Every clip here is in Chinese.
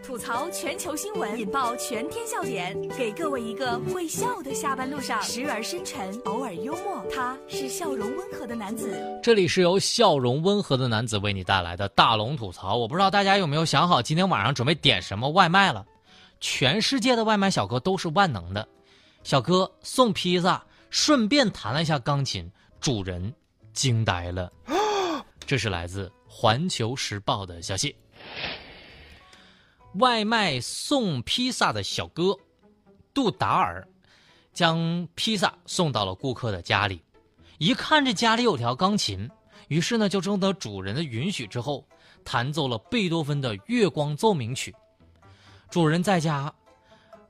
吐槽全球新闻，引爆全天笑点，给各位一个会笑的下班路上，时而深沉，偶尔幽默。他是笑容温和的男子。这里是由笑容温和的男子为你带来的大龙吐槽。我不知道大家有没有想好今天晚上准备点什么外卖了？全世界的外卖小哥都是万能的，小哥送披萨，顺便弹了一下钢琴，主人惊呆了。这是来自《环球时报》的消息。外卖送披萨的小哥杜达尔将披萨送到了顾客的家里，一看这家里有条钢琴，于是呢就征得主人的允许之后，弹奏了贝多芬的《月光奏鸣曲》。主人在家，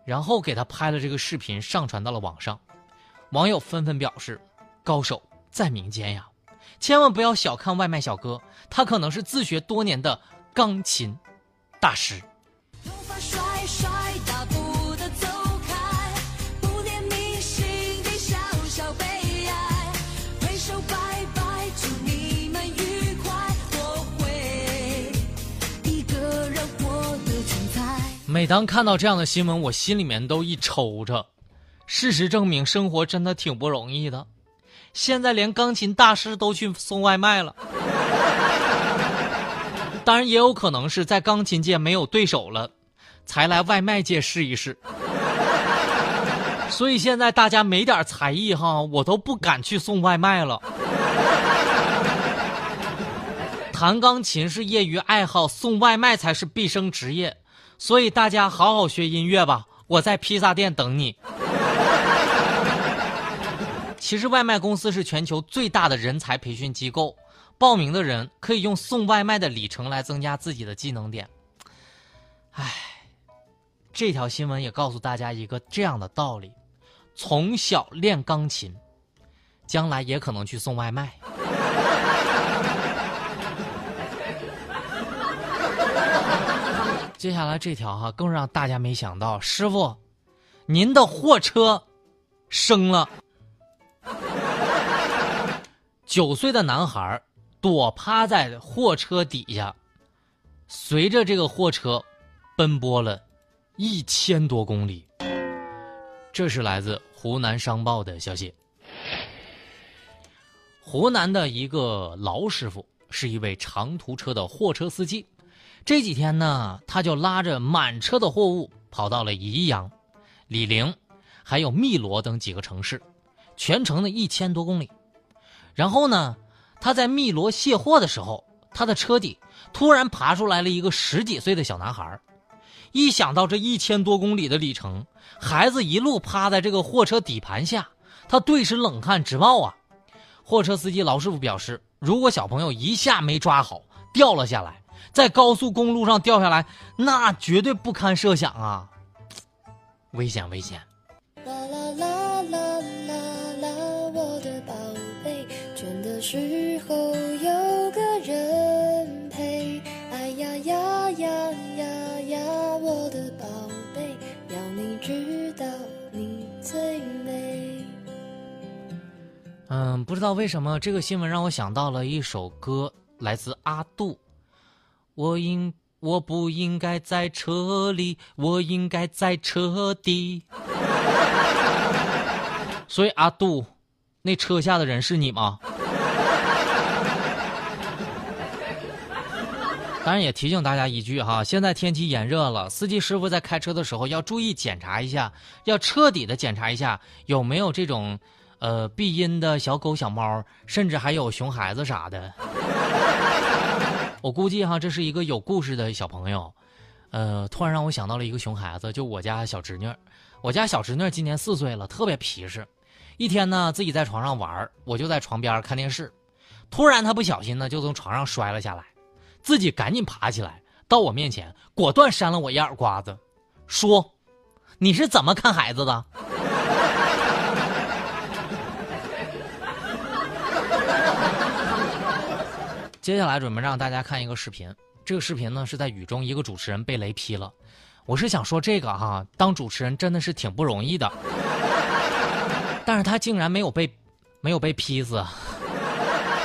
然后给他拍了这个视频，上传到了网上。网友纷纷表示：“高手在民间呀，千万不要小看外卖小哥，他可能是自学多年的钢琴大师。”每当看到这样的新闻，我心里面都一抽着。事实证明，生活真的挺不容易的。现在连钢琴大师都去送外卖了。当然，也有可能是在钢琴界没有对手了，才来外卖界试一试。所以现在大家没点才艺哈，我都不敢去送外卖了。弹钢琴是业余爱好，送外卖才是毕生职业。所以大家好好学音乐吧，我在披萨店等你。其实外卖公司是全球最大的人才培训机构，报名的人可以用送外卖的里程来增加自己的技能点。唉，这条新闻也告诉大家一个这样的道理：从小练钢琴，将来也可能去送外卖。接下来这条哈更让大家没想到，师傅，您的货车生了。九岁的男孩躲趴在货车底下，随着这个货车奔波了一千多公里。这是来自湖南商报的消息。湖南的一个劳师傅是一位长途车的货车司机，这几天呢，他就拉着满车的货物跑到了宜阳、醴陵，还有汨罗等几个城市，全程的一千多公里。然后呢，他在汨罗卸货的时候，他的车底突然爬出来了一个十几岁的小男孩。一想到这一千多公里的里程，孩子一路趴在这个货车底盘下，他顿时冷汗直冒啊！货车司机老师傅表示，如果小朋友一下没抓好掉了下来，在高速公路上掉下来，那绝对不堪设想啊！危险，危险！嗯，不知道为什么这个新闻让我想到了一首歌，来自阿杜。我应我不应该在车里，我应该在车底。所以阿杜，那车下的人是你吗？当然也提醒大家一句哈，现在天气炎热了，司机师傅在开车的时候要注意检查一下，要彻底的检查一下有没有这种，呃，避阴的小狗、小猫，甚至还有熊孩子啥的。我估计哈，这是一个有故事的小朋友，呃，突然让我想到了一个熊孩子，就我家小侄女。我家小侄女今年四岁了，特别皮实。一天呢，自己在床上玩，我就在床边看电视，突然她不小心呢，就从床上摔了下来。自己赶紧爬起来，到我面前，果断扇了我一耳刮子，说：“你是怎么看孩子的？”接下来准备让大家看一个视频，这个视频呢是在雨中，一个主持人被雷劈了。我是想说这个哈，当主持人真的是挺不容易的，但是他竟然没有被，没有被劈死。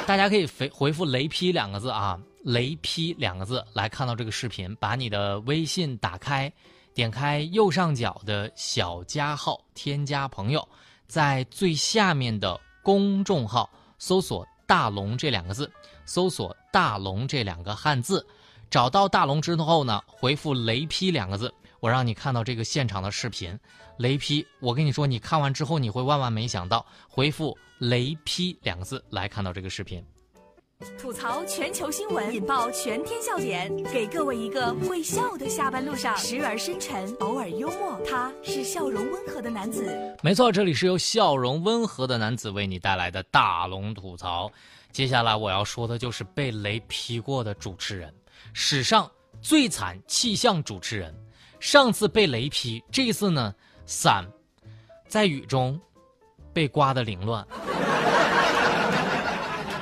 大家可以回回复“雷劈”两个字啊。雷劈”两个字来看到这个视频，把你的微信打开，点开右上角的小加号，添加朋友，在最下面的公众号搜索“大龙”这两个字，搜索“大龙”这两个汉字，找到大龙之后呢，回复“雷劈”两个字，我让你看到这个现场的视频。雷劈，我跟你说，你看完之后你会万万没想到，回复“雷劈”两个字来看到这个视频。吐槽全球新闻，引爆全天笑点，给各位一个会笑的下班路上，时而深沉，偶尔幽默，他是笑容温和的男子。没错，这里是由笑容温和的男子为你带来的大龙吐槽。接下来我要说的就是被雷劈过的主持人，史上最惨气象主持人。上次被雷劈，这次呢？伞在雨中被刮得凌乱，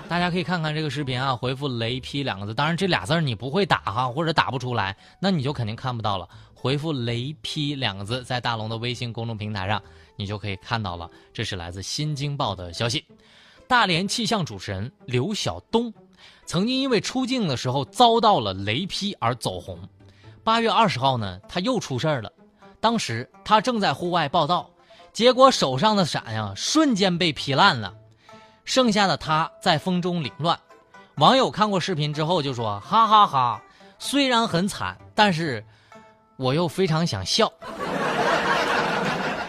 大家可以看看这个视频啊，回复“雷劈”两个字。当然，这俩字你不会打哈，或者打不出来，那你就肯定看不到了。回复“雷劈”两个字，在大龙的微信公众平台上，你就可以看到了。这是来自《新京报》的消息。大连气象主持人刘晓东曾经因为出镜的时候遭到了雷劈而走红。八月二十号呢，他又出事儿了。当时他正在户外报道，结果手上的伞呀瞬间被劈烂了，剩下的他在风中凌乱。网友看过视频之后就说：“哈哈哈，虽然很惨，但是我又非常想笑。”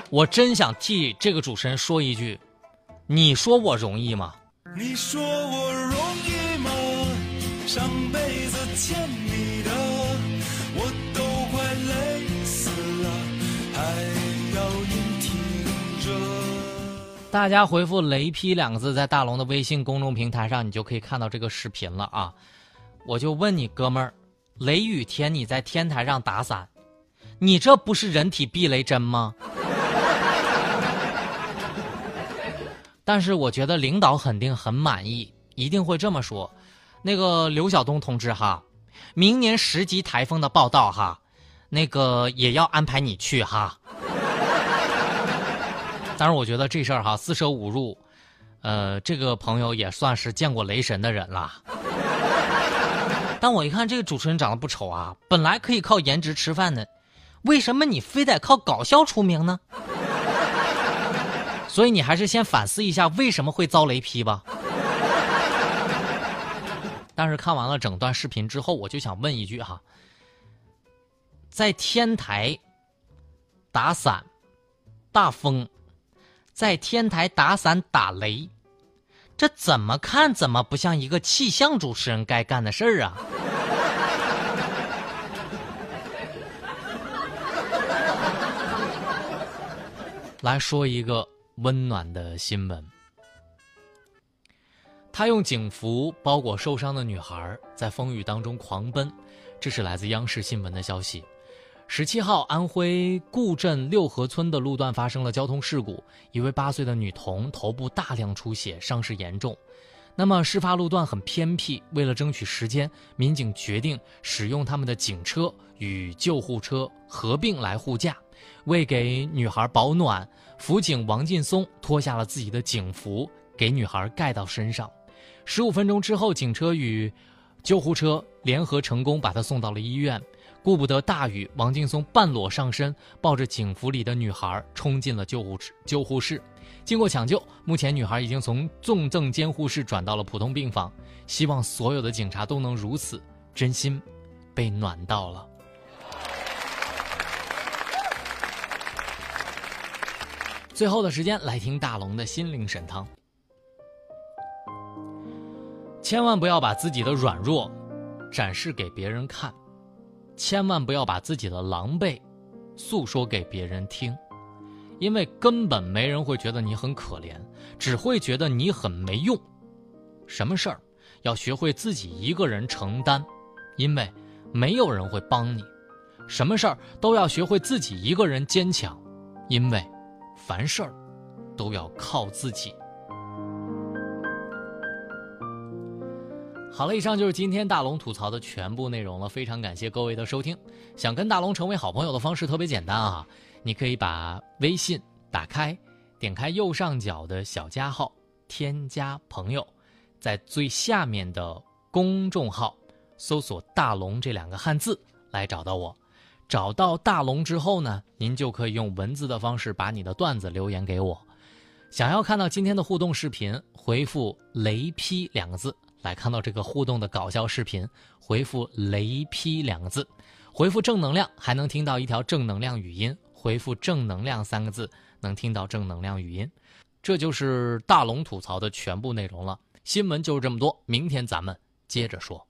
我真想替这个主持人说一句：“你说我容易吗？”你说我容易吗？上辈子欠你的，我都快累死了，还要硬挺着。大家回复“雷劈”两个字，在大龙的微信公众平台上，你就可以看到这个视频了啊！我就问你哥们儿，雷雨天你在天台上打伞，你这不是人体避雷针吗？但是我觉得领导肯定很满意，一定会这么说：那个刘晓东同志哈，明年十级台风的报道哈，那个也要安排你去哈。但是我觉得这事儿哈，四舍五入，呃，这个朋友也算是见过雷神的人了。但我一看这个主持人长得不丑啊，本来可以靠颜值吃饭的，为什么你非得靠搞笑出名呢？所以你还是先反思一下为什么会遭雷劈吧。但是看完了整段视频之后，我就想问一句哈，在天台打伞，大风。在天台打伞打雷，这怎么看怎么不像一个气象主持人该干的事儿啊！来说一个温暖的新闻，他用警服包裹受伤的女孩，在风雨当中狂奔，这是来自央视新闻的消息。十七号，安徽固镇六合村的路段发生了交通事故，一位八岁的女童头部大量出血，伤势严重。那么，事发路段很偏僻，为了争取时间，民警决定使用他们的警车与救护车合并来护驾。为给女孩保暖，辅警王劲松脱下了自己的警服，给女孩盖到身上。十五分钟之后，警车与救护车联合成功把她送到了医院。顾不得大雨，王劲松半裸上身，抱着警服里的女孩冲进了救护室。救护室经过抢救，目前女孩已经从重症监护室转到了普通病房。希望所有的警察都能如此，真心被暖到了。最后的时间来听大龙的心灵神汤，千万不要把自己的软弱展示给别人看。千万不要把自己的狼狈诉说给别人听，因为根本没人会觉得你很可怜，只会觉得你很没用。什么事儿？要学会自己一个人承担，因为没有人会帮你；什么事儿？都要学会自己一个人坚强，因为凡事儿都要靠自己。好了，以上就是今天大龙吐槽的全部内容了。非常感谢各位的收听。想跟大龙成为好朋友的方式特别简单啊，你可以把微信打开，点开右上角的小加号，添加朋友，在最下面的公众号搜索“大龙”这两个汉字来找到我。找到大龙之后呢，您就可以用文字的方式把你的段子留言给我。想要看到今天的互动视频，回复“雷劈”两个字来看到这个互动的搞笑视频。回复“雷劈”两个字，回复“正能量”还能听到一条正能量语音。回复“正能量”三个字能听到正能量语音。这就是大龙吐槽的全部内容了。新闻就是这么多，明天咱们接着说。